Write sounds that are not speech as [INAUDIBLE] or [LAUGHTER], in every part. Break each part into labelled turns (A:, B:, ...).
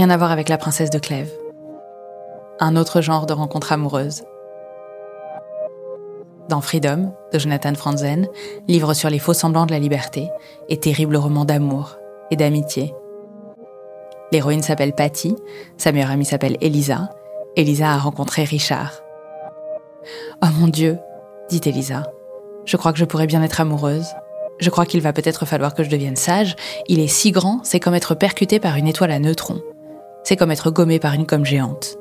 A: Rien à voir avec la princesse de Clèves. Un autre genre de rencontre amoureuse. Dans Freedom, de Jonathan Franzen, livre sur les faux semblants de la liberté et terrible roman d'amour et d'amitié. L'héroïne s'appelle Patty, sa meilleure amie s'appelle Elisa. Elisa a rencontré Richard. Oh mon Dieu, dit Elisa. Je crois que je pourrais bien être amoureuse. Je crois qu'il va peut-être falloir que je devienne sage. Il est si grand, c'est comme être percuté par une étoile à neutrons. C'est comme être gommé par une gomme géante.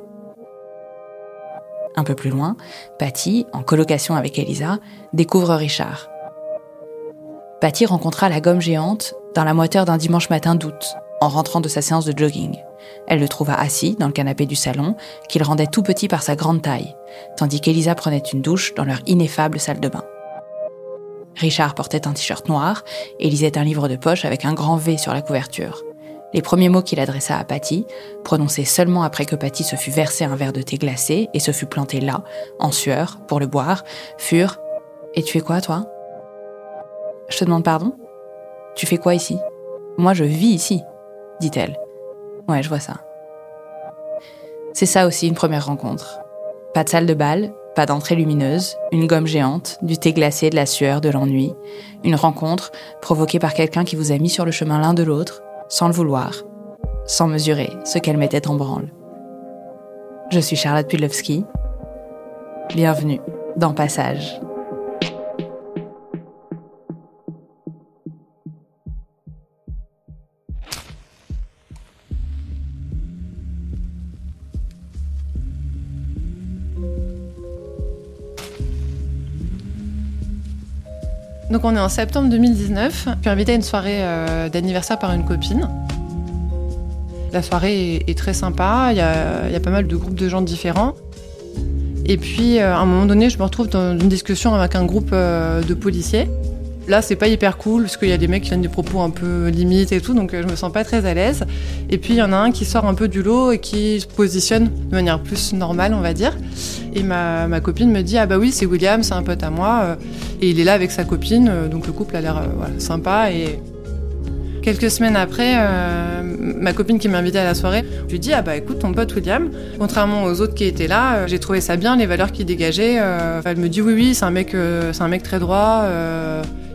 A: Un peu plus loin, Patty, en colocation avec Elisa, découvre Richard. Patty rencontra la gomme géante dans la moiteur d'un dimanche matin d'août, en rentrant de sa séance de jogging. Elle le trouva assis dans le canapé du salon, qu'il rendait tout petit par sa grande taille, tandis qu'Elisa prenait une douche dans leur ineffable salle de bain. Richard portait un t-shirt noir et lisait un livre de poche avec un grand V sur la couverture. Les premiers mots qu'il adressa à Patty, prononcés seulement après que Patty se fut versé un verre de thé glacé et se fut planté là, en sueur, pour le boire, furent Et tu fais quoi, toi Je te demande pardon Tu fais quoi ici Moi, je vis ici, dit-elle. Ouais, je vois ça. C'est ça aussi une première rencontre. Pas de salle de bal, pas d'entrée lumineuse, une gomme géante, du thé glacé, de la sueur, de l'ennui. Une rencontre provoquée par quelqu'un qui vous a mis sur le chemin l'un de l'autre, sans le vouloir, sans mesurer ce qu'elle mettait en branle. Je suis Charlotte Pudlowski. Bienvenue dans Passage.
B: Donc on est en septembre 2019. Je suis invitée à une soirée euh, d'anniversaire par une copine. La soirée est, très sympa, il y, a, pas mal de groupes de gens différents. Et puis euh, à un moment donné, je me retrouve dans une discussion avec un groupe euh, de policiers. Là, c'est pas hyper cool parce qu'il y a des mecs qui viennent des propos un peu limites et tout, donc je me sens pas très à l'aise. Et puis il y en a un qui sort un peu du lot et qui se positionne de manière plus normale, on va dire. Et ma, ma copine me dit Ah bah oui, c'est William, c'est un pote à moi. Et il est là avec sa copine, euh, donc le couple a l'air euh, sympa. Et quelques semaines après, euh, ma copine qui m'a invité à la soirée, je lui dis ah bah écoute ton pote William, contrairement aux autres qui étaient là, j'ai trouvé ça bien les valeurs qu'il dégageait. elle me dit oui oui c'est un c'est un mec très droit.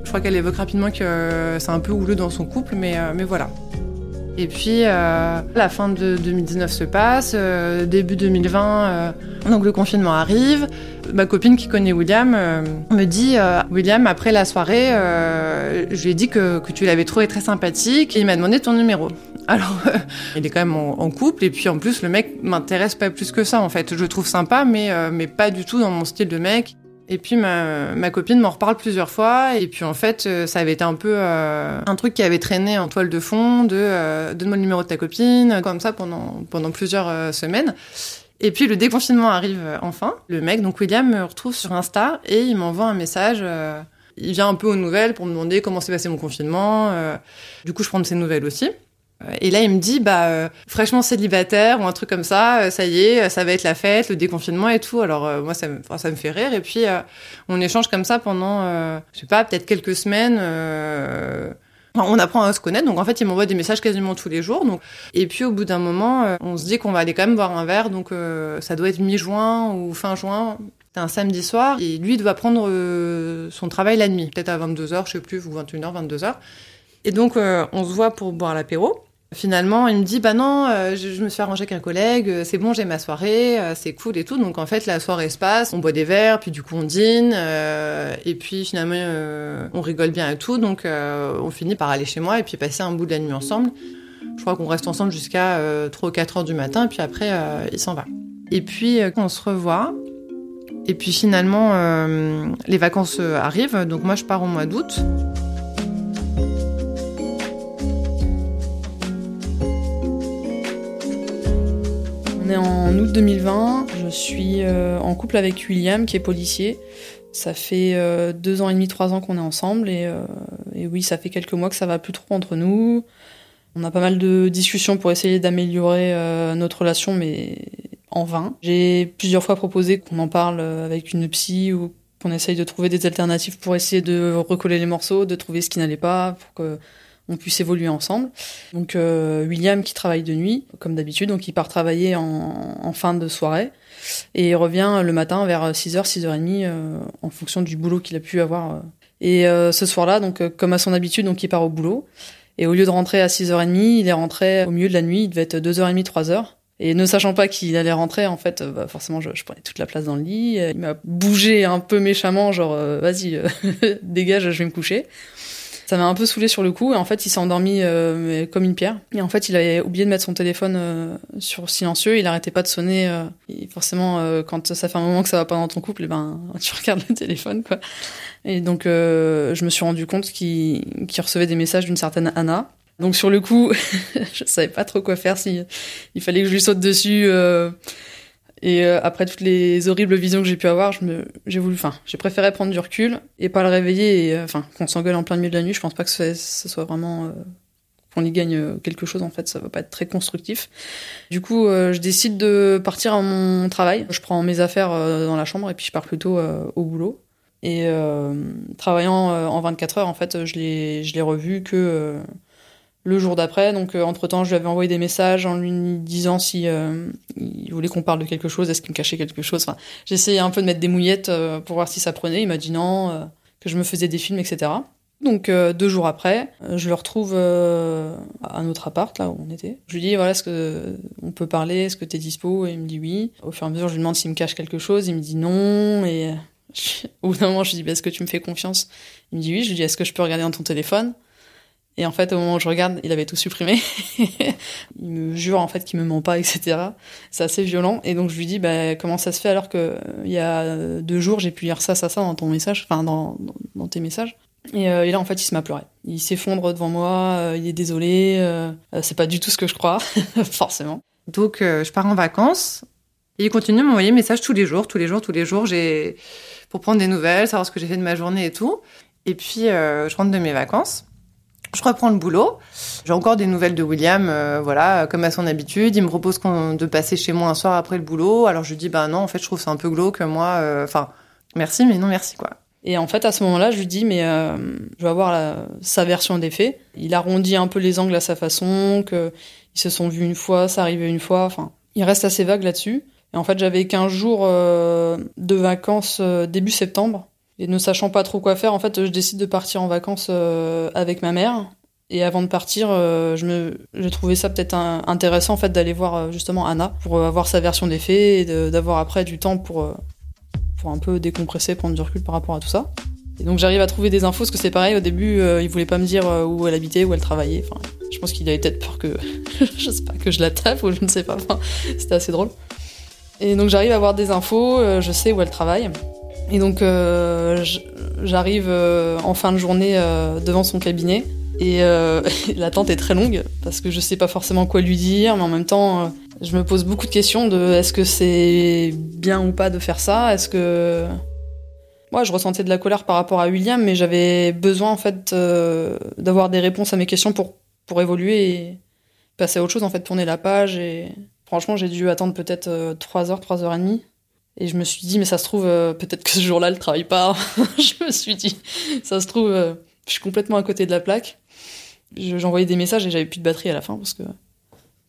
B: Je crois qu'elle évoque rapidement que c'est un peu houleux dans son couple, mais mais voilà. Et puis, la fin de 2019 se passe, début 2020, donc le confinement arrive. Ma copine qui connaît William euh, me dit euh, William, après la soirée, euh, je lui ai dit que, tu l'avais trouvé très sympathique et il m'a demandé ton numéro. [LAUGHS] Alors, il est quand même en, couple et puis en plus, le mec m'intéresse pas plus que ça en fait. Je le trouve sympa, mais, mais pas du tout dans mon style de mec. Et puis ma, ma copine m'en reparle plusieurs fois. Et puis en fait, euh, ça avait été un peu euh, un truc qui avait traîné en toile de fond de euh, donne-moi le numéro de ta copine, comme ça pendant, pendant plusieurs semaines. Et puis le déconfinement arrive enfin. Le mec, donc William, me retrouve sur Insta et il m'envoie un message. il vient un peu aux nouvelles pour me demander comment s'est passé mon confinement. du coup, je prends de ses nouvelles aussi. Et là, il me dit, bah, euh, fraîchement célibataire ou un truc comme ça, euh, ça y est, ça va être la fête, le déconfinement et tout. Alors euh, moi, ça me, ça me fait rire. Et puis, on échange comme ça pendant, je sais pas, peut-être quelques semaines. on apprend à se connaître. Donc en fait, il m'envoie des messages quasiment tous les jours. Donc et puis au bout d'un moment, on se dit qu'on va aller quand même boire un verre. Donc ça doit être mi-juin ou fin juin. C'est un samedi soir et lui doit prendre son travail la nuit, peut-être à 22h, je sais plus, ou 21h, 22h. Et donc on se voit pour boire l'apéro. Finalement, il me dit bah non, euh, je, me suis arrangé avec un collègue, euh, c'est bon, j'ai ma soirée, euh, c'est cool et tout. Donc en fait, la soirée se passe, on boit des verres, puis du coup on dîne, et puis finalement on rigole bien et tout. Donc on finit par aller chez moi et puis passer un bout de la nuit ensemble. Je crois qu'on reste ensemble jusqu'à 3 ou 4 heures du matin, puis après il s'en va. Et puis on se revoit. Et puis finalement, les vacances arrivent, donc moi je pars au mois d'août.
C: On est en août 2020. Je suis euh, en couple avec William, qui est policier. Ça fait euh, deux ans et demi, trois ans qu'on est ensemble. Euh, et, oui, ça fait quelques mois que ça va plus trop entre nous. On a pas mal de discussions pour essayer d'améliorer notre relation, mais en vain. J'ai plusieurs fois proposé qu'on en parle avec une psy ou qu'on essaye de trouver des alternatives pour essayer de recoller les morceaux, de trouver ce qui n'allait pas, pour que on puisse évoluer ensemble. Donc euh, William qui travaille de nuit, comme d'habitude, donc il part travailler en, fin de soirée et il revient le matin vers 6h, 6h30 euh, en fonction du boulot qu'il a pu avoir. Et euh, ce soir-là, donc comme à son habitude, donc il part au boulot. Et au lieu de rentrer à 6h30, il est rentré au milieu de la nuit, il devait être 2h30, 3h. Et ne sachant pas qu'il allait rentrer, en fait, bah forcément, je, je, prenais toute la place dans le lit. Il m'a bougé un peu méchamment, genre, vas-y, [LAUGHS] dégage, je vais me coucher. Ça m'a un peu saoulé sur le coup et en fait il s'est endormi euh, comme une pierre. Et en fait il avait oublié de mettre son téléphone euh, sur silencieux, il arrêtait pas de sonner. Euh, et forcément quand ça fait un moment que ça va pas dans ton couple, et ben [LAUGHS] tu regardes le téléphone quoi. Et donc je me suis rendu compte qu'il recevait des messages d'une certaine Anna. Donc sur le coup, [LAUGHS] je savais pas trop quoi faire si il fallait que je lui saute dessus. Et euh, après toutes les horribles visions que j'ai pu avoir, je me, j'ai voulu, enfin, j'ai préféré prendre du recul et pas le réveiller. Et euh, enfin, qu'on s'engueule en plein milieu de la nuit, je pense pas que ce, soit vraiment euh, qu'on y gagne quelque chose. En fait, ça va pas être très constructif. Du coup, je décide de partir à mon travail. Je prends mes affaires dans la chambre et puis je pars plutôt au boulot. Et travaillant en 24 heures, en fait, je l'ai, je l'ai revu que le jour d'après. Donc, euh, entre-temps, je lui avais envoyé des messages en lui disant si euh, il voulait qu'on parle de quelque chose, est-ce qu'il me cachait quelque chose. Enfin, j'essayais un peu de mettre des mouillettes euh, pour voir si ça prenait. Il m'a dit non, que je me faisais des films, etc. Donc deux jours après, je le retrouve à notre appart, là où on était. Je lui dis voilà, est-ce que on peut parler, est-ce que t'es dispo? Et il me dit oui. Au fur et à mesure, je lui demande s'il me cache quelque chose. Il me dit non. Et [LAUGHS] au bout d'un moment, je lui dis bah, est-ce que tu me fais confiance? Il me dit oui. Je lui dis est-ce que je peux regarder dans ton téléphone? Et en fait, au moment où je regarde, il avait tout supprimé. [LAUGHS] il me jure en fait qu'il me ment pas, etc. C'est assez violent. Et donc je lui dis, bah, comment ça se fait alors que il y a deux jours j'ai pu lire ça, ça, ça dans ton message, enfin dans, dans, tes messages. Et, euh, et, là, en fait, il se met à pleurer. Il s'effondre devant moi. Euh, il est désolé. Euh, c'est pas du tout ce que je crois, [LAUGHS] forcément.
B: Donc, je pars en vacances. Et il continue à m'envoyer des messages tous les jours, tous les jours, tous les jours. J'ai pour prendre des nouvelles, savoir ce que j'ai fait de ma journée et tout. Et puis, je rentre de mes vacances. Je reprends le boulot. J'ai encore des nouvelles de William, euh, voilà, comme à son habitude. Il me propose de passer chez moi un soir après le boulot. Alors je dis, bah non, en fait, je trouve ça un peu glauque, moi. Euh, enfin, merci, mais non, merci, quoi.
C: Et en fait, à ce moment-là, je lui dis, mais euh, je vais avoir sa version des faits. Il arrondit un peu les angles à sa façon, que ils se sont vus une fois, ça arrivait une fois. Enfin, il reste assez vague là-dessus. Et en fait, j'avais 15 jours de vacances début septembre. Et ne sachant pas trop quoi faire, en fait, je décide de partir en vacances euh, avec ma mère. Et avant de partir, euh, je me, j'ai trouvé ça peut-être intéressant en fait d'aller voir euh, justement Anna pour avoir sa version des faits et d'avoir après du temps pour pour un peu décompresser, prendre du recul par rapport à tout ça. Et donc j'arrive à trouver des infos parce que c'est pareil au début, il voulait pas me dire où elle habitait, où elle travaillait. Enfin, je pense qu'il avait peut-être peur que [LAUGHS] je sais pas que je la tape ou je ne sais pas. Enfin, c'était assez drôle. Et donc j'arrive à avoir des infos, je sais où elle travaille. Et donc j'arrive en fin de journée devant son cabinet. Et [LAUGHS] l'attente est très longue parce que je sais pas forcément quoi lui dire, mais en même temps je me pose beaucoup de questions de est-ce que c'est bien ou pas de faire ça? Est-ce que moi je ressentais de la colère par rapport à William, mais j'avais besoin en fait euh, d'avoir des réponses à mes questions pour pour évoluer et passer à autre chose en fait, tourner la page. Et franchement j'ai dû attendre peut-être 3 euh, heures, 3 heures et demie. Et je me suis dit mais ça se trouve euh, peut-être que ce jour-là elle travaille pas. [LAUGHS] je me suis dit ça se trouve je suis complètement à côté de la plaque. J'envoyais des messages et j'avais plus de batterie à la fin parce que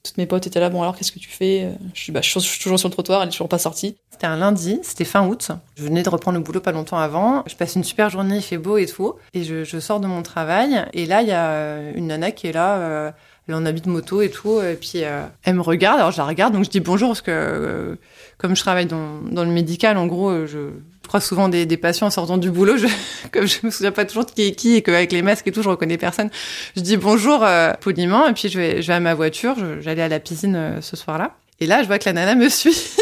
C: toutes mes potes étaient là, bon alors qu'est-ce que tu fais? Je suis, bah, je suis toujours sur le trottoir, elle est toujours pas sortie.
B: C'était un lundi, c'était fin août. Je venais de reprendre le boulot pas longtemps avant. Je passe une super journée, il fait beau et tout. Et je, sors de mon travail. Et là, il y a une nana qui est là. Euh, elle en habite moto et tout. Et puis, euh, elle me regarde. Alors, je la regarde. Donc, je dis bonjour parce que, euh, comme je travaille dans, dans le médical, en gros, je, crois souvent des, des, patients en sortant du boulot. Je, [LAUGHS] comme je me souviens pas toujours de qui est qui et qu'avec les masques et tout, je reconnais personne. Je dis bonjour euh, poliment. Et puis, je vais, je vais à ma voiture. J'allais à la piscine ce soir-là. Et là, je vois que la nana me [LAUGHS] suit.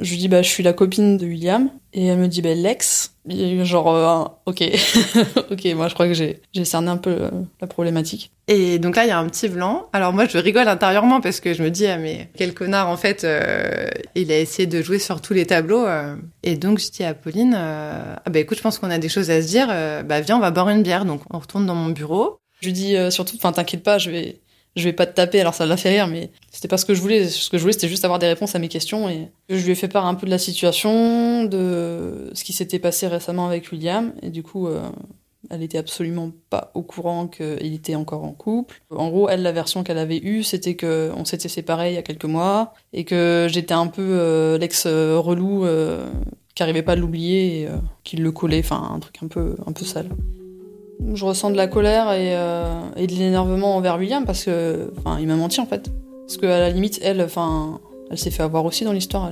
C: Je lui dis bah je suis la copine de William et elle me dit bah l'ex. Genre euh, ok [LAUGHS] ok moi je crois que j'ai j'ai cerné un peu euh, la problématique.
B: Et donc là il y a un petit blanc. Alors moi je rigole intérieurement parce que je me dis ah mais quel connard en fait euh, il a essayé de jouer sur tous les tableaux et donc je dis à Pauline ah bah écoute je pense qu'on a des choses à se dire bah viens on va boire une bière donc on retourne dans mon bureau.
C: Je lui dis surtout enfin t'inquiète pas je vais je vais pas te taper, alors ça l'a fait rire, mais c'était pas ce que je voulais. Ce que je voulais, c'était juste avoir des réponses à mes questions. Et je lui ai fait part un peu de la situation, de ce qui s'était passé récemment avec William. Et du coup, euh, elle était absolument pas au courant qu'il était encore en couple. En gros, elle, la version qu'elle avait eue, c'était que on s'était séparés il y a quelques mois et que j'étais un peu euh, l'ex relou euh, qui arrivait pas à l'oublier et qui le collait, enfin un truc un peu un peu sale. Je ressens de la colère et, euh, et de l'énervement envers William parce que, enfin, il m'a menti en fait. Parce qu'à la limite, elle, enfin, elle s'est fait avoir aussi dans l'histoire.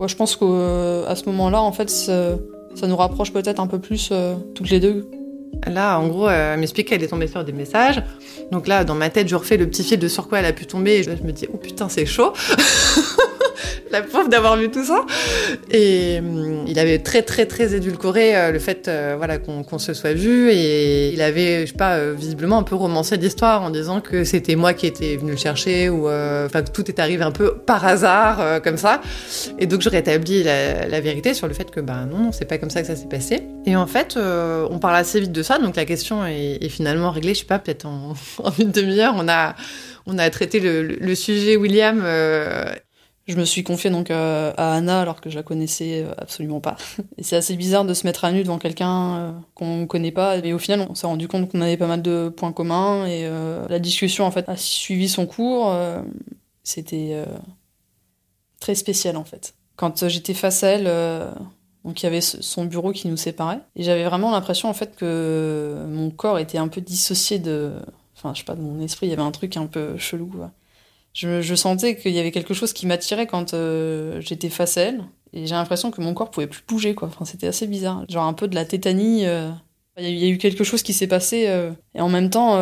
C: Ouais, je pense qu'à euh, ce moment-là, en fait, ça, nous rapproche peut-être un peu plus euh, toutes les deux.
B: Là, en gros, elle m'explique qu'elle est tombée sur des messages. Donc là, dans ma tête, je refais le petit fil de sur quoi elle a pu tomber. Et je me dis, oh putain, c'est chaud. [LAUGHS] la pauvre d'avoir vu tout ça. Et hum, il avait très très très édulcoré euh, le fait euh, voilà qu'on se soit vu et il avait je sais pas euh, visiblement un peu romancé l'histoire en disant que c'était moi qui étais venu le chercher ou enfin que tout est arrivé un peu par hasard comme ça. Et donc je rétablis la, la, vérité sur le fait que ben non, c'est pas comme ça que ça s'est passé. Et en fait on parle assez vite de ça donc la question est, est finalement réglée. Je sais pas peut-être en, [LAUGHS] en, une demi-heure on a on a traité le, le sujet William
C: je me suis confiée donc euh, à Anna alors que je la connaissais euh, absolument pas. [LAUGHS] Et c'est assez bizarre de se mettre à nu devant quelqu'un euh, qu'on connaît pas. Et au final, on s'est rendu compte qu'on avait pas mal de points communs et la discussion en fait a suivi son cours. C'était très spécial en fait. Quand j'étais face à elle, donc il y avait son bureau qui nous séparait et j'avais vraiment l'impression en fait que mon corps était un peu dissocié de, enfin je sais pas, de mon esprit. Il y avait un truc un peu chelou. Je, sentais qu'il y avait quelque chose qui m'attirait quand euh, j'étais face à elle. Et j'ai l'impression que mon corps pouvait plus bouger, quoi. Enfin, c'était assez bizarre. Genre un peu de la tétanie. Euh. Il y, a eu quelque chose qui s'est passé. Euh. Et en même temps,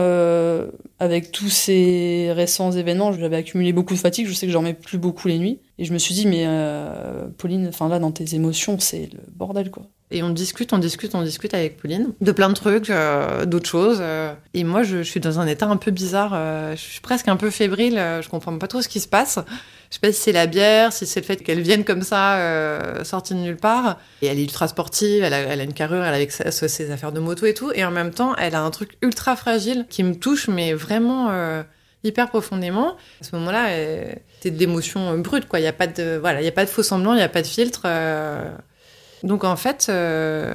C: avec tous ces récents événements, j'avais accumulé beaucoup de fatigue. Je sais que j'en mets plus beaucoup les nuits. Et je me suis dit, mais Pauline, enfin là, dans tes émotions, c'est le bordel, quoi.
B: Et on discute, on discute, on discute avec Pauline de plein de trucs, euh, d'autres choses. Euh. et moi, je, suis dans un état un peu bizarre. Euh, je suis presque un peu fébrile. je comprends pas trop ce qui se passe. Je sais pas si c'est la bière, si c'est le fait qu'elle vienne comme ça, sortie de nulle part. Et elle est ultra sportive, elle a, une carrure, elle a avec ses affaires de moto et tout. Et en même temps, elle a un truc ultra fragile qui me touche, mais vraiment hyper profondément. À ce moment-là, c'est de l'émotion brute, quoi. Il y a pas de, voilà, il y a pas de faux semblant, il y a pas de filtre. Donc en fait, euh,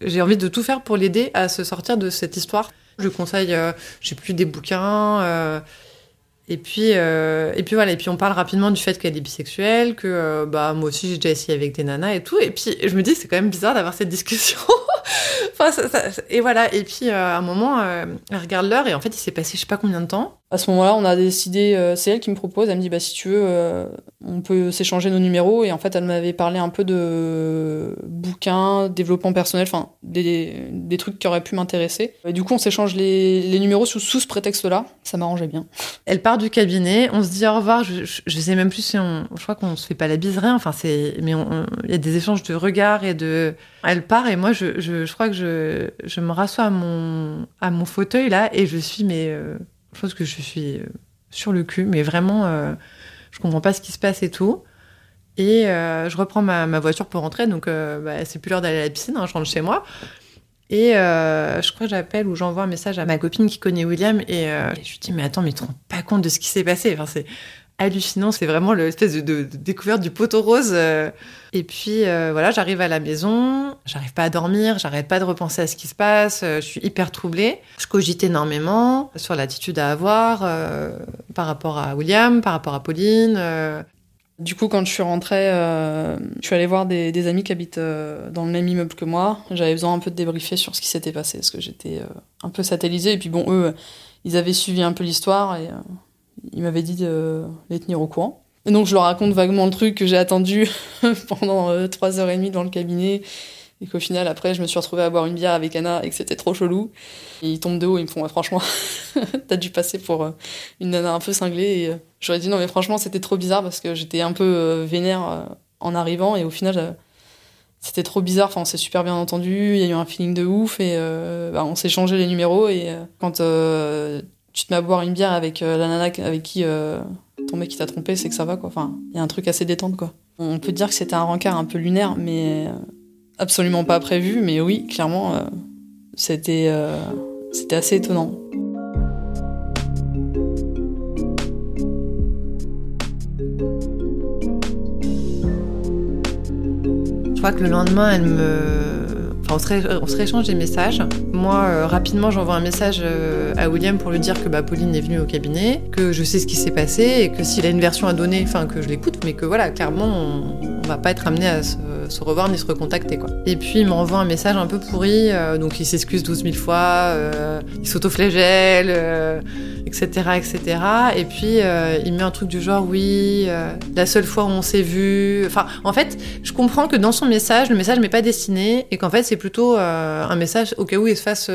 B: j'ai envie de tout faire pour l'aider à se sortir de cette histoire. Je conseille, euh, j'ai plus des bouquins. Euh, et puis, et puis voilà. Et puis on parle rapidement du fait qu'elle est bisexuelle, que bah moi aussi j'ai déjà essayé avec des nanas et tout. Et puis je me dis c'est quand même bizarre d'avoir cette discussion. [LAUGHS] et voilà. Et puis à un moment, elle regarde l'heure et en fait il s'est passé je sais pas combien de temps.
C: À ce moment-là, on a décidé, c'est elle qui me propose, elle me dit bah si tu veux, on peut s'échanger nos numéros et en fait elle m'avait parlé un peu de bouquins, développement personnel, enfin des, des, trucs qui auraient pu m'intéresser. Du coup on s'échange les, les numéros sous, sous ce prétexte-là, ça m'arrangeait bien.
B: Elle barre du cabinet, on se dit au revoir. Je, je, sais même plus si on, je crois qu'on se fait pas la bise, rien. Enfin, c'est, mais il y a des échanges de regards et de. Elle part et moi, je, je, crois que je, je me rassois à mon, à mon fauteuil là et je suis, mais euh, je pense que je suis euh, sur le cul, mais vraiment, euh, je comprends pas ce qui se passe et tout. Et euh, je reprends ma, ma, voiture pour rentrer, donc bah, c'est plus l'heure d'aller à la piscine, hein, je rentre chez moi. Et je crois que j'appelle ou j'envoie un message à ma copine qui connaît William et, je lui dis mais attends mais tu te rends pas compte de ce qui s'est passé? Hallucinant c'est vraiment l'espèce de, découverte du poteau rose euh. et puis euh, voilà j'arrive à la maison j'arrive pas à dormir j'arrête pas de repenser à ce qui se passe je suis hyper troublée je cogite énormément sur l'attitude à avoir euh, par rapport à William par rapport à Pauline
C: du coup, quand je suis rentrée, euh, je suis allée voir des, des amis qui habitent euh, dans le même immeuble que moi. J'avais besoin un peu de débriefer sur ce qui s'était passé, parce que j'étais euh, un peu satellisée. Et puis bon, eux, ils avaient suivi un peu l'histoire et ils m'avaient dit de les tenir au courant. Et donc, je leur raconte vaguement le truc que j'ai attendu [LAUGHS] pendant trois heures et demie dans le cabinet. Et qu'au final, après, je me suis retrouvée à boire une bière avec Anna et que c'était trop chelou. Et ils tombent de haut, ils me font, franchement, [LAUGHS] t'as dû passer pour une nana un peu cinglée. Et j'aurais dit non, mais franchement, c'était trop bizarre parce que j'étais un peu vénère en arrivant. Et au final, c'était trop bizarre. Enfin, on s'est super bien entendu. Il y a eu un feeling de ouf. Et euh, bah, on s'est changé les numéros. Et euh, quand euh, tu te mets à boire une bière avec la nana avec qui ton mec t'a trompé, c'est que ça va, quoi. Enfin, il y a un truc assez détente, quoi. On peut dire que c'était un rencard un peu lunaire, mais absolument pas prévu, mais oui, clairement, euh, c'était euh, c'était assez étonnant.
B: Je crois que le lendemain, elle me. Enfin, on se, se rééchange des messages. Moi, euh, rapidement, j'envoie un message euh, à William pour lui dire que bah, Pauline est venue au cabinet, que je sais ce qui s'est passé et que s'il a une version à donner, enfin, que je l'écoute, mais que voilà, clairement, on, on va pas être amené à se, se, revoir ni se recontacter, quoi. Et puis, il m'envoie un message un peu pourri, euh, donc il s'excuse 12 000 fois, euh, il s'autoflagelle, etc., etc. Et puis, euh, il met un truc du genre, oui, la seule fois où on s'est vu. Enfin, en fait, je comprends que dans son message, le message m'est pas destiné et qu'en fait, c'est plutôt un message au cas où il se fasse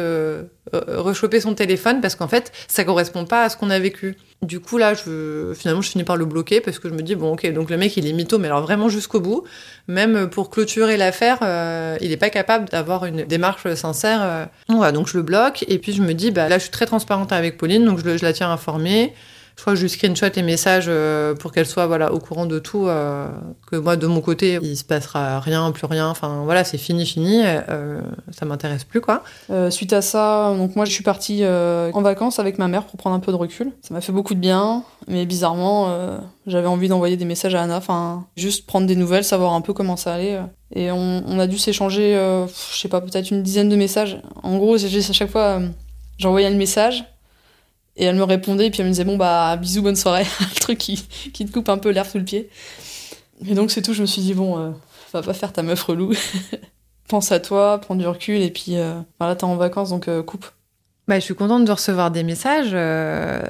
B: rechoper son téléphone parce qu'en fait, ça correspond pas à ce qu'on a vécu. Du coup, là, je, finalement, je finis par le bloquer parce que je me dis, bon, ok, donc le mec, il est mytho, mais alors vraiment jusqu'au bout. Même pour clôturer l'affaire, euh, il est pas capable d'avoir une démarche sincère. Euh. Donc je le bloque. Et puis, je me dis, bah là, je suis très transparente avec Pauline, donc je la tiens informée. Je crois que je lui screenshot les messages euh, pour qu'elle soit voilà, au courant de tout. Euh, que moi, de mon côté, il se passera rien, plus rien. Enfin, voilà, c'est fini, fini. Euh, ça m'intéresse plus, quoi.
C: suite à ça, donc moi, je suis partie en vacances avec ma mère pour prendre un peu de recul. Ça m'a fait beaucoup de bien, mais bizarrement, j'avais envie d'envoyer des messages à Anna. Enfin, juste prendre des nouvelles, savoir un peu comment ça allait. Et on, a dû s'échanger, je sais pas, peut-être une dizaine de messages. En gros, à chaque fois, j'envoyais le message. Et elle me répondait, et puis elle me disait, bon, bah, bisous, bonne soirée. [LAUGHS] le truc qui, qui te coupe un peu l'air sous le pied. Et donc, c'est tout. Je me suis dit, bon, euh, va pas faire ta meuf relou. [LAUGHS] Pense à toi, prends du recul, et puis euh, voilà, t'es en vacances, donc euh, coupe.
B: Bah, je suis contente de recevoir des messages euh,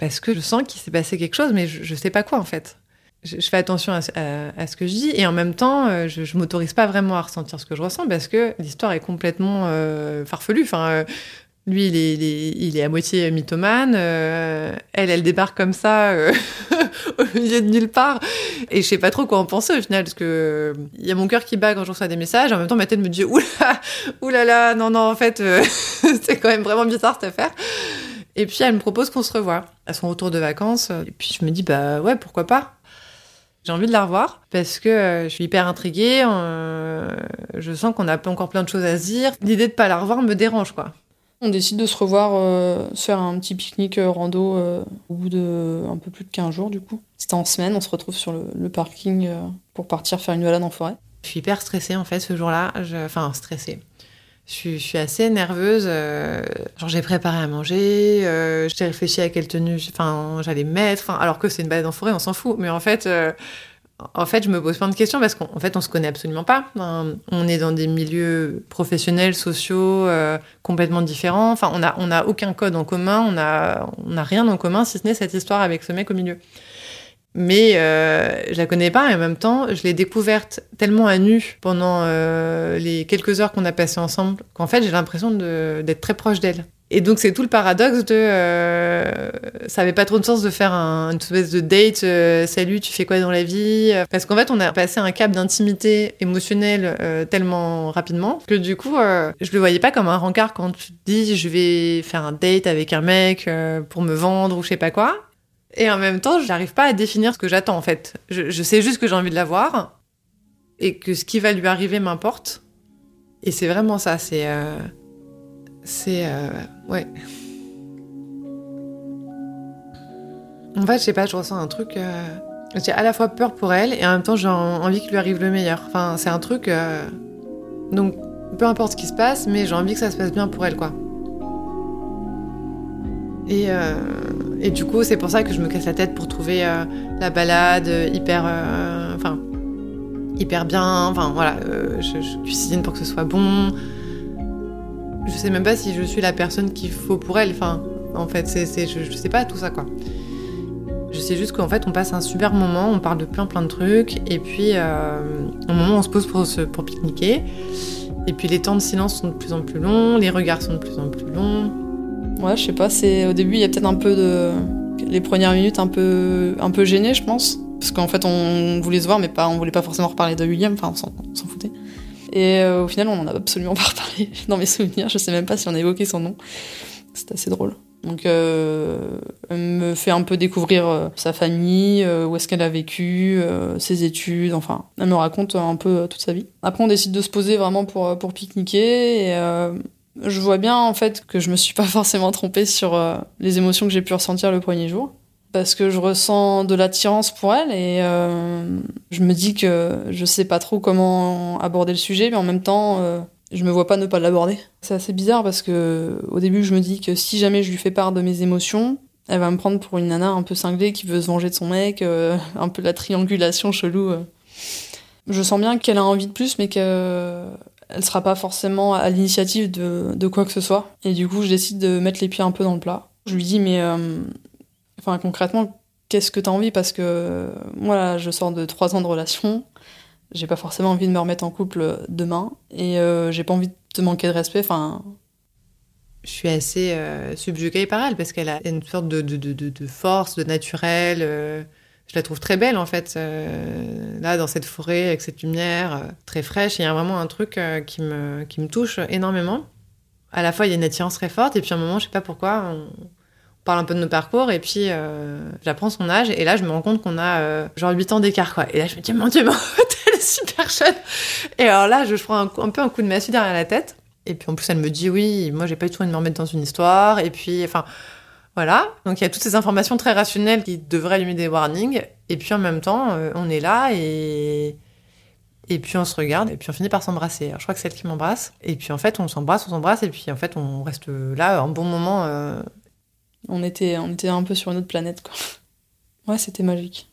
B: parce que je sens qu'il s'est passé quelque chose, mais je, je, sais pas quoi en fait. Je, fais attention à, ce que je dis et en même temps, je, je m'autorise pas vraiment à ressentir ce que je ressens parce que l'histoire est complètement farfelue. Enfin, lui, il est, à moitié mythomane. Euh, elle, elle débarque comme ça euh, [LAUGHS] au milieu de nulle part. Et je sais pas trop quoi en penser au final, parce que il y a mon cœur qui bat quand je reçois des messages. En même temps, ma tête me dit oula, oulala, non, non, en fait, euh, [LAUGHS] c'est quand même vraiment bizarre cette affaire. Et puis elle me propose qu'on se revoie à son retour de vacances. Et puis je me dis bah ouais, pourquoi pas. J'ai envie de la revoir parce que euh, je suis hyper intriguée. Euh, je sens qu'on a encore plein de choses à se dire. L'idée de pas la revoir me dérange quoi.
C: On décide de se revoir, euh, se faire un petit pique-nique euh, rando euh, au bout de un peu plus de 15 jours du coup. C'était en semaine, on se retrouve sur le, parking pour partir faire une balade en forêt.
B: Je suis hyper stressée en fait ce jour-là, je... enfin stressée. Je suis assez nerveuse. genre j'ai préparé à manger, j'ai réfléchi à quelle tenue, enfin j'allais mettre. alors que c'est une balade en forêt, on s'en fout. Mais en fait, en fait, je me pose plein de questions parce qu'en fait, on se connaît absolument pas. On est dans des milieux professionnels, sociaux, euh, complètement différents. Enfin, on a, on a aucun code en commun, on a, on a rien en commun si ce n'est cette histoire avec ce mec au milieu. Mais euh, je la connais pas et en même temps, je l'ai découverte tellement à nu pendant euh, les quelques heures qu'on a passées ensemble qu'en fait, j'ai l'impression d'être très proche d'elle. Et donc c'est tout le paradoxe de euh, ça avait pas trop de sens de faire un, une espèce de date euh, salut tu fais quoi dans la vie parce qu'en fait on a passé un cap d'intimité émotionnelle euh, tellement rapidement que du coup je le voyais pas comme un rencard quand tu te dis je vais faire un date avec un mec pour me vendre ou je sais pas quoi. Et en même temps j'arrive pas à définir ce que j'attends en fait. Je, je sais juste que j'ai envie de la voir et que ce qui va lui arriver m'importe. Et c'est vraiment ça c'est c'est. Euh, ouais. En fait, je sais pas, je ressens un truc. Euh, j'ai à la fois peur pour elle et en même temps j'ai envie qu'il lui arrive le meilleur. Enfin, c'est un truc. Euh, donc, peu importe ce qui se passe, mais j'ai envie que ça se passe bien pour elle, quoi. Et, et du coup, c'est pour ça que je me casse la tête pour trouver la balade hyper. Enfin. hyper bien. Enfin, voilà. Je, je, cuisine pour que ce soit bon. Je sais même pas si je suis la personne qu'il faut pour elle. Enfin, en fait, c'est, je, sais pas tout ça, quoi. Je sais juste qu'en fait, on passe un super moment, on parle de plein plein de trucs, et puis euh, au moment où on se pose pour, se, pour pique-niquer, et puis les temps de silence sont de plus en plus longs, les regards sont de plus en plus longs.
C: Ouais, je sais pas, c'est au début, il y a peut-être un peu de. Les premières minutes un peu, un peu gênées, je pense. Parce qu'en fait, on voulait se voir, mais pas, on voulait pas forcément reparler de William, enfin, on s'en foutait. Et euh, au final, on en a absolument [LAUGHS] pas reparlé dans mes souvenirs. Je sais même pas si on a évoqué son nom. C'est assez drôle. Donc, euh, elle me fait un peu découvrir euh, sa famille, où est-ce qu'elle a vécu, ses études, enfin, elle me raconte un peu toute sa vie. Après, on décide de se poser vraiment pour, pour pique-niquer, et je vois bien en fait que je me suis pas [LAUGHS] forcément trompée sur les émotions que j'ai pu ressentir le premier jour parce que je ressens de l'attirance pour elle et euh, je me dis que je sais pas trop comment aborder le sujet, mais en même temps, euh, je me vois pas ne pas l'aborder. C'est assez bizarre parce que au début, je me dis que si jamais je lui fais part de mes émotions, elle va me prendre pour une nana un peu cinglée qui veut se venger de son mec, euh, [LAUGHS] un peu la triangulation chelou. Je sens bien qu'elle a envie de plus, mais qu'elle elle sera pas forcément à l'initiative de, de quoi que ce soit. Et du coup, je décide de mettre les pieds un peu dans le plat. Je lui dis, mais Enfin, concrètement, qu'est-ce que tu as envie? Parce que moi, je sors de trois ans de relation. J'ai pas forcément envie de me remettre en couple demain. Et euh, j'ai pas envie de te manquer de respect. Enfin.
B: Je suis assez euh, subjuguée par elle parce qu'elle a une sorte de, de, de, force, de naturel. Euh, je la trouve très belle en fait. là, dans cette forêt, avec cette lumière très fraîche, il y a vraiment un truc qui, me, qui me touche énormément. À la fois, il y a une attirance très forte et puis à un moment, je sais pas pourquoi, parle un peu de nos parcours et puis euh, j'apprends son âge et là je me rends compte qu'on a euh, genre 8 ans d'écart quoi. Et là je me dis mon dieu mais [LAUGHS] elle est super jeune. Et alors là je, prends un, peu un coup de massue derrière la tête. Et puis en plus elle me dit oui moi j'ai pas du tout envie de me dans une histoire. Et puis enfin voilà. Donc il y a toutes ces informations très rationnelles qui devraient allumer des warnings. Et puis en même temps euh, on est là et et puis on se regarde et puis on finit par s'embrasser. je crois que c'est elle qui m'embrasse. Et puis en fait on s'embrasse, on s'embrasse. Et puis en fait on reste là un bon moment
C: on était, on était un peu sur une autre planète, quoi. [LAUGHS] Ouais, c'était magique.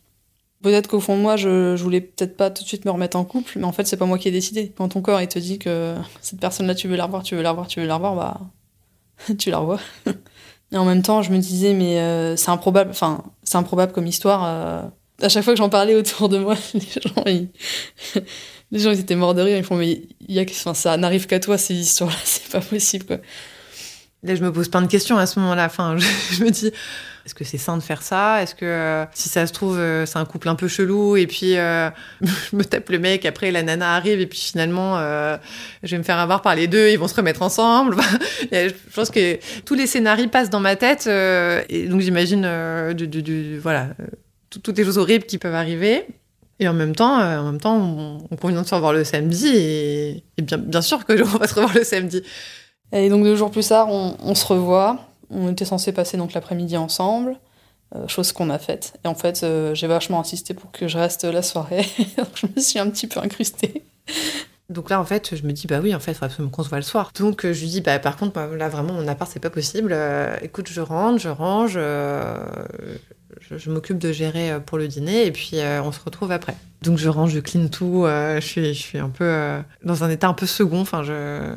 C: Peut-être qu'au fond de moi, je, voulais peut-être pas tout de suite me remettre en couple, mais en fait, c'est pas moi qui ai décidé. Quand ton corps, il te dit que [LAUGHS] cette personne-là, tu veux la revoir, tu veux la revoir, tu veux la revoir, bah, [LAUGHS] tu la revois. Et en même temps, je me disais, mais euh, c'est improbable, enfin, c'est improbable comme histoire. Euh. À chaque fois que j'en parlais autour de moi, les gens, ils, les gens, ils étaient morts de rire. Ils font, mais y a, ça n'arrive qu'à toi, ces histoires-là, c'est pas possible, quoi.
B: Là, je me pose plein de questions à ce moment-là. Enfin, [LAUGHS] je, me dis, est-ce que c'est sain de faire ça? Est-ce que, euh, si ça se trouve, euh, c'est un couple un peu chelou et puis euh, [LAUGHS] je me tape le mec, après la nana arrive et puis finalement, je vais me faire avoir par les deux, ils vont se remettre ensemble. [LAUGHS] je pense que tous les scénarios passent dans ma tête et donc j'imagine, voilà, toutes les choses horribles qui peuvent arriver. Et en même temps, en même temps, on, on convient de se revoir le samedi et, bien sûr que on va se revoir le samedi.
C: Et donc deux jours plus tard, on, se revoit. On était censé passer donc l'après-midi ensemble, euh, chose qu'on a faite. Et en fait, euh, j'ai vachement insisté pour que je reste la soirée. [LAUGHS] je me suis un petit peu incrustée.
B: Donc là, en fait, je me dis, bah oui, en fait, il faudrait absolument qu'on se voit le soir. Donc euh, je lui dis, bah par contre, là, vraiment, mon appart, c'est pas possible. écoute, je rentre, je range, je, m'occupe de gérer pour le dîner, et puis on se retrouve après. Donc je range, je clean tout, je, suis, je suis un peu dans un état un peu second, enfin, je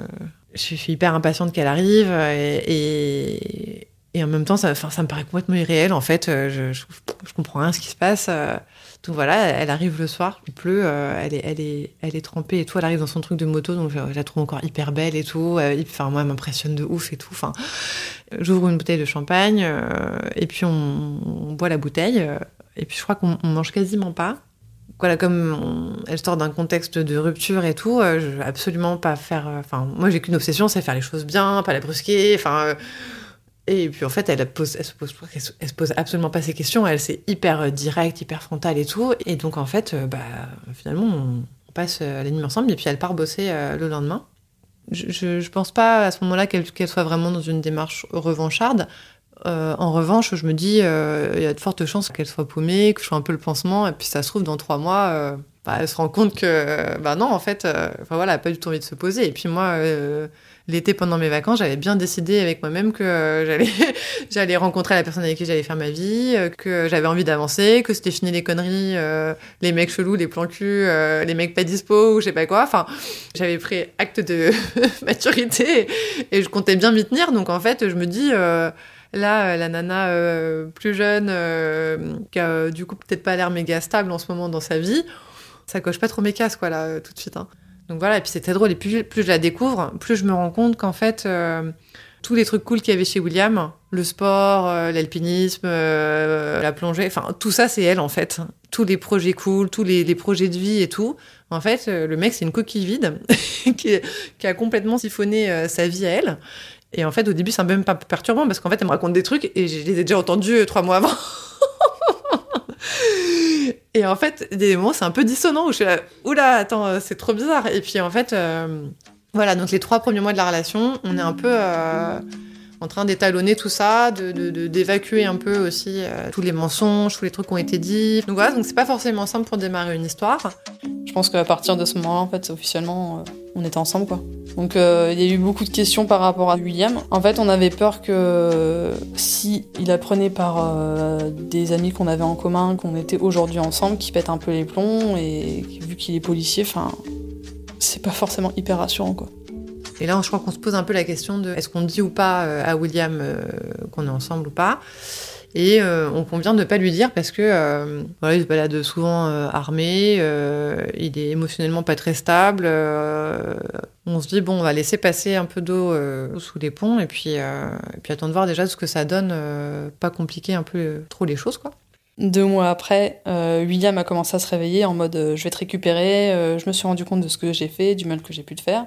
B: je suis hyper impatiente qu'elle arrive et, et, en même temps, ça, me paraît complètement irréel. En fait, je, je comprends rien ce qui se passe. Donc voilà, elle arrive le soir, il pleut, elle est trempée et tout. Elle arrive dans son truc de moto, donc je, la trouve encore hyper belle et tout. Enfin, moi, elle m'impressionne de ouf et tout. Enfin, j'ouvre une bouteille de champagne et puis on, on, boit la bouteille. et puis je crois qu'on mange quasiment pas voilà, comme elle sort d'un contexte de rupture et tout, euh, veux absolument pas faire. Euh, enfin, moi, j'ai qu'une obsession, c'est faire les choses bien, pas la brusquer. Enfin, euh, et puis en fait, elle, pose, se pose, se pose absolument pas ces questions. Elle c'est hyper directe, hyper frontale et tout. Et donc en fait, bah finalement, on, passe la nuit ensemble et puis elle part bosser le lendemain. Je, je, je, pense pas à ce moment-là qu'elle soit vraiment dans une démarche revancharde. Euh, en revanche, je me dis, euh, il y a de fortes chances qu'elle soit paumée, que je sois un peu le pansement, et puis ça se trouve, dans trois mois, euh, bah, elle se rend compte que, bah non, en fait, enfin voilà, elle n'a pas du tout envie de se poser. Et puis moi, l'été pendant mes vacances, j'avais bien décidé avec moi-même que [LAUGHS] j'allais, j'allais rencontrer la personne avec qui j'allais faire ma vie, que j'avais envie d'avancer, que c'était fini les conneries, les mecs chelous, les plans cul, les mecs pas dispo ou je sais pas quoi. Enfin, j'avais pris acte de [LAUGHS] maturité et, et, je comptais bien m'y tenir. Donc en fait, je me dis Là, euh, la nana euh, plus jeune, euh, qui a du coup peut-être pas l'air méga stable en ce moment dans sa vie, ça coche pas trop mes cases, quoi, là, tout de suite. Hein. Donc voilà, et puis très drôle. Et plus, je la découvre, plus je me rends compte qu'en fait, tous les trucs cool qu'il y avait chez William, le sport, l'alpinisme, la plongée, enfin, tout ça, c'est elle, en fait. Tous les projets cool, tous les, projets de vie et tout. En fait, le mec, c'est une coquille vide [LAUGHS] qui, a complètement siphonné sa vie à elle. Et en fait, au début, c'est même pas perturbant parce qu'en fait, elle me raconte des trucs et je les ai déjà entendus euh, trois mois avant. [LAUGHS] et en fait, des moments, c'est un peu dissonant où je suis là, oula, attends, euh, c'est trop bizarre. Et puis en fait, euh, voilà, donc les trois premiers mois de la relation, on est un peu en train d'étalonner tout ça, de, d'évacuer un peu aussi tous les mensonges, tous les trucs qui ont été dits. Donc voilà, donc c'est pas forcément simple pour démarrer une histoire.
C: Je pense qu'à partir de ce moment-là, en fait, officiellement, on était ensemble, quoi. Donc euh, il y a eu beaucoup de questions par rapport à William. En fait, on avait peur que si il apprenait par euh, des amis qu'on avait en commun qu'on était aujourd'hui ensemble, qu'il pète un peu les plombs et vu qu'il est policier, enfin, c'est pas forcément hyper rassurant quoi.
B: Et là, je crois qu'on se pose un peu la question de est-ce qu'on dit ou pas euh, à William qu'on est ensemble ou pas et euh, on convient de ne pas lui dire parce que euh, il se balade souvent euh, armé, il est émotionnellement pas très stable. on se dit bon, on va laisser passer un peu d'eau sous les ponts et puis, et puis attendre de voir déjà ce que ça donne, pas compliquer un peu trop les choses quoi.
C: Deux mois après, William a commencé à se réveiller en mode je vais te récupérer, je me suis rendu compte de ce que j'ai fait, du mal que j'ai pu te faire.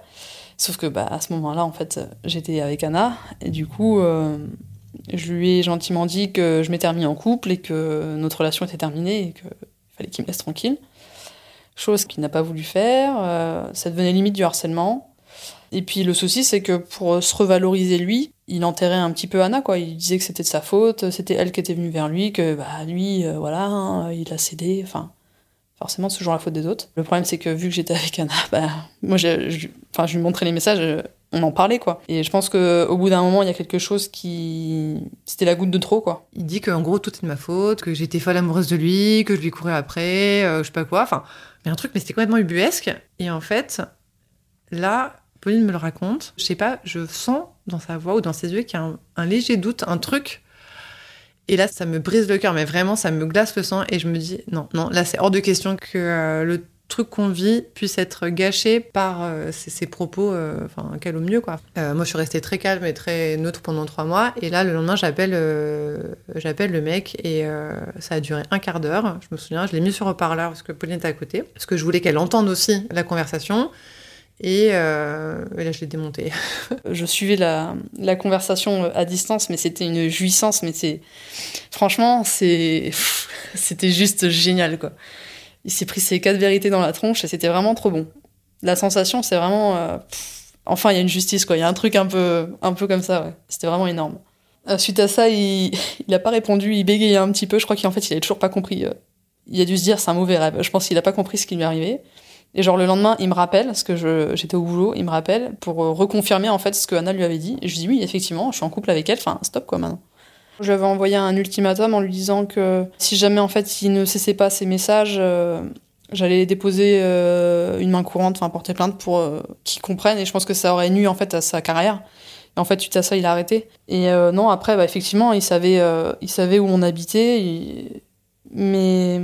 C: Sauf que bah, à ce moment-là, en fait, j'étais avec Anna et du coup, je lui ai gentiment dit que je m'étais remis en couple et que notre relation était terminée et qu'il fallait qu'il me laisse tranquille. Chose qu'il n'a pas voulu faire. Euh, ça devenait limite du harcèlement. Et puis le souci, c'est que pour se revaloriser lui, il enterrait un petit peu Anna, quoi. Il disait que c'était de sa faute, c'était elle qui était venue vers lui, que bah lui, euh, voilà, hein, il a cédé. Enfin, forcément, c'est toujours la faute des autres. Le problème, c'est que vu que j'étais avec Anna, [LAUGHS] bah, moi, je, enfin, je lui montrais les messages, euh, on en parlait quoi. Et je pense qu'au bout d'un moment, il y a quelque chose qui, c'était la goutte de trop quoi.
B: Il dit qu'en gros tout est de ma faute, que j'étais folle amoureuse de lui, que je lui courais après, euh, je sais pas quoi. Enfin, mais un truc, mais c'était complètement ubuesque. Et en fait, là, Pauline me le raconte. Je sais pas, je sens dans sa voix ou dans ses yeux qu'il y a un, léger doute, un truc. Et là, ça me brise le cœur, mais vraiment, ça me glace le sang. Et je me dis, non, non, là, c'est hors de question que euh, le truc qu'on vit puisse être gâché par euh, ces, propos, euh, mieux, quoi. Euh, moi, je suis restée très calme et très neutre pendant trois mois. Et là, le lendemain, j'appelle j'appelle le mec et ça a duré un quart d'heure. Je me souviens, je l'ai mis sur haut-parleur parce que Pauline était à côté. Parce que je voulais qu'elle entende aussi la conversation. Et, là, je l'ai démonté. [LAUGHS]
C: je suivais la, conversation à distance, mais c'était une jouissance. Mais c'est franchement, c'est [LAUGHS] c'était juste génial, quoi il s'est pris ses quatre vérités dans la tronche et c'était vraiment trop bon. La sensation, c'est vraiment. Euh, enfin, il y a une justice, quoi. Il y a un truc un peu, un peu comme ça, ouais. C'était vraiment énorme. Euh, suite à ça, il [LAUGHS] n'a pas répondu, il bégayait un petit peu. Je crois qu'en fait, il avait toujours pas compris. Euh, il a dû se dire, c'est un mauvais rêve. Je pense qu'il a pas compris ce qui lui arrivait. Et genre, le lendemain, il me rappelle, parce que j'étais au boulot, il me rappelle pour reconfirmer en fait ce que Anna lui avait dit. Et je lui dis, oui, effectivement, je suis en couple avec elle, enfin, stop quoi maintenant. Je lui avais envoyé un ultimatum en lui disant que si jamais en fait il ne cessait pas ses messages, euh, j'allais déposer euh, une main courante, enfin porter plainte pour euh, qu'il comprenne. Et je pense que ça aurait nu en fait à sa carrière. Et en fait, suite à ça, il a arrêté. Et non, après, bah, effectivement, il savait, il savait où on habitait. Mais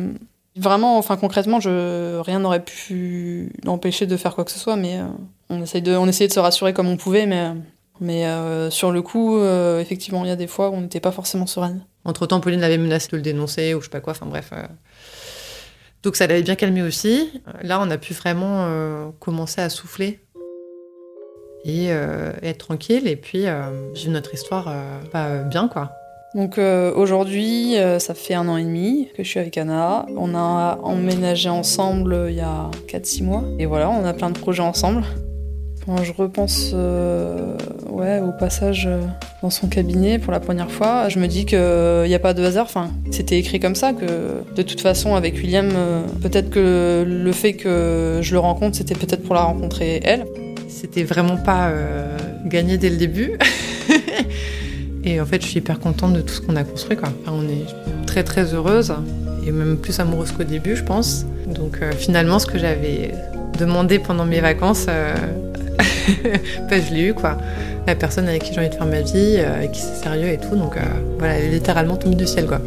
C: vraiment, enfin concrètement, je, rien n'aurait pu l'empêcher de faire quoi que ce soit, mais on, essaye de, on essayait de se rassurer comme on pouvait, mais, mais sur le coup, effectivement, il y a des fois où on n'était pas forcément sereine.
B: Entre-temps, Pauline l'avait menacé de le dénoncer ou je sais pas quoi, enfin bref. Donc ça l'avait bien calmé aussi. Là, on a pu vraiment commencer à souffler et euh, être tranquille et puis euh, vivre notre histoire euh, bien quoi.
C: Donc aujourd'hui, ça fait un an et demi que je suis avec Anna. On a emménagé ensemble il y a 4-6 mois. Et voilà, on a plein de projets ensemble. Quand je repense ouais, au passage dans son cabinet pour la première fois, je me dis qu'il n'y a pas de hasard. Enfin, c'était écrit comme ça, que de toute façon, avec William, peut-être que le fait que je le rencontre, c'était peut-être pour la rencontrer elle.
B: C'était vraiment pas euh, gagné dès le début. [LAUGHS] et en fait, je suis hyper contente de tout ce qu'on a construit. Quoi. on est très très heureuse et même plus amoureuse qu'au début, je pense. Donc euh, finalement, ce que j'avais demandé pendant mes vacances, euh, [LAUGHS] bah, je l'ai eu. quoi. La personne avec qui j'ai envie de faire ma vie, avec qui c'est sérieux et tout. Donc voilà, elle est littéralement tombée du ciel. quoi.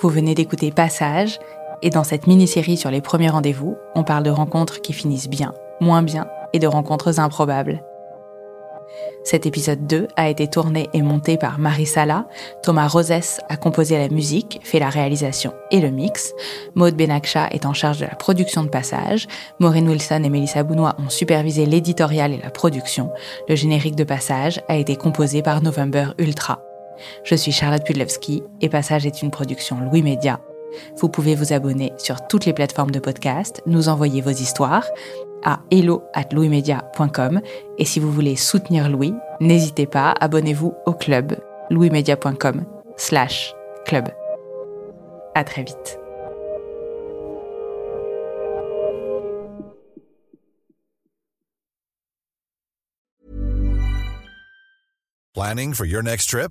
A: Vous venez d'écouter Passage, et dans cette mini-série sur les premiers rendez-vous, on parle de rencontres qui finissent bien, moins bien, et de rencontres improbables. Cet épisode 2 a été tourné et monté par Marie Sala, Thomas Rosès a composé la musique, fait la réalisation et le mix, Maud Benakcha est en charge de la production de passage, Maureen Wilson et Melissa Bounois ont supervisé l'éditorial et la production, le générique de passage a été composé par November Ultra. Je suis Charlotte Pudlewski et Passage est une production Louis Média. Vous pouvez vous abonner sur toutes les plateformes de podcast, nous envoyer vos histoires à hello at louismedia.com et si vous voulez soutenir Louis, n'hésitez pas, abonnez-vous au club louismedia.com slash club. À très vite.
D: Planning for your next trip?